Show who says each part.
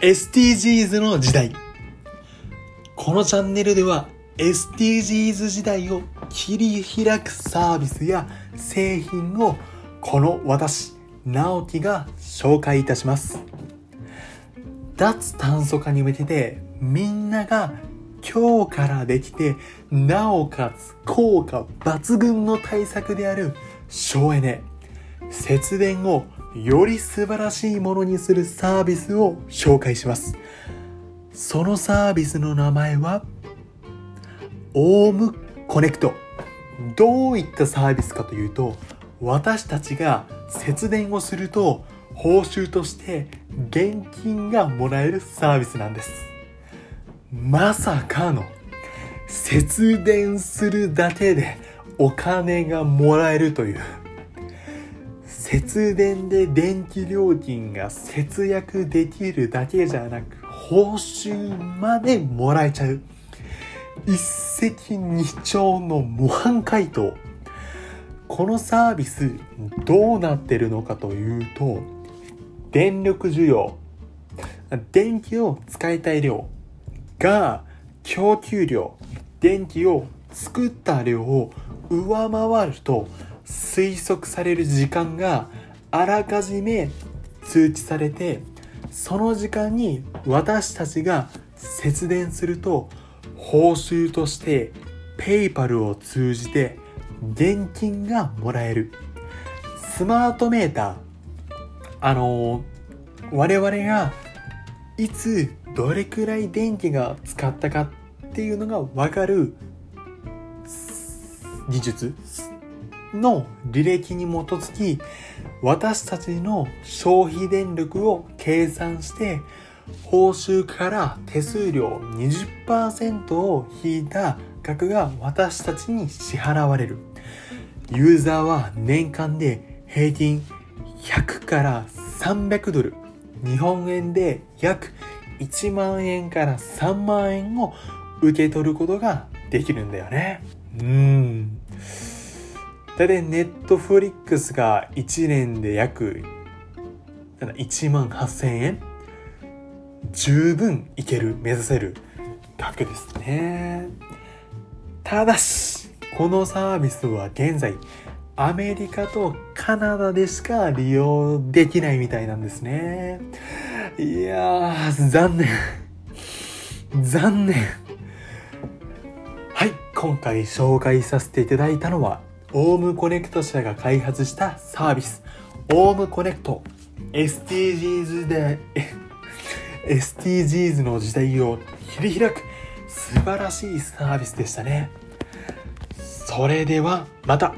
Speaker 1: SDGs の時代。このチャンネルでは SDGs 時代を切り開くサービスや製品をこの私、直樹が紹介いたします。脱炭素化に向けてみんなが今日からできてなおかつ効果抜群の対策である省エネ節電をより素晴らしいものにするサービスを紹介します。そのサービスの名前はオームコネクト。どういったサービスかというと私たちが節電をすると報酬として現金がもらえるサービスなんです。まさかの節電するだけでお金がもらえるという節電で電気料金が節約できるだけじゃなく報酬までもらえちゃう。一石二鳥の模範解答。このサービスどうなってるのかというと電力需要。電気を使いたい量が供給量。電気を作った量を上回ると推測される時間があらかじめ通知されてその時間に私たちが節電すると報酬としてペイパルを通じて現金がもらえる。スマートメーター。あの我々がいつどれくらい電気が使ったかっていうのが分かる技術。の履歴に基づき私たちの消費電力を計算して報酬から手数料20%を引いた額が私たちに支払われる。ユーザーは年間で平均100から300ドル。日本円で約1万円から3万円を受け取ることができるんだよね。うん。だいたいネットフリックスが1年で約1万8000円？十分いける目指せる額ですね。ただしこのサービスは現在アメリカとカナダでしか利用できないみたいなんですね。いやー残念。残念。はい今回紹介させていただいたのはオウムコネクト社が開発したサービス。オウムコネクト。SDGs で SDGs の時代を切り開く。素晴らしいサービスでしたね。それではまた。